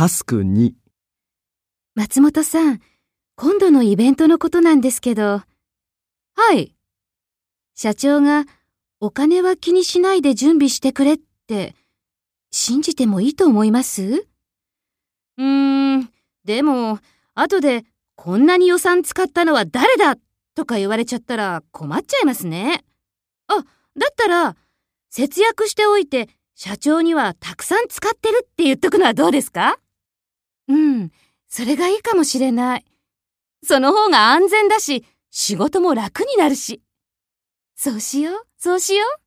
タスク2松本さん、今度のイベントのことなんですけど。はい。社長がお金は気にしないで準備してくれって、信じてもいいと思います？うーん、でも、後で、こんなに予算使ったのは誰だとか言われちゃったら困っちゃいますね。あ、だったら、節約しておいて、社長にはたくさん使ってるって言っとくのはどうですか？うん、それがいいかもしれない。その方が安全だし、仕事も楽になるし。そうしよう。そうしよう。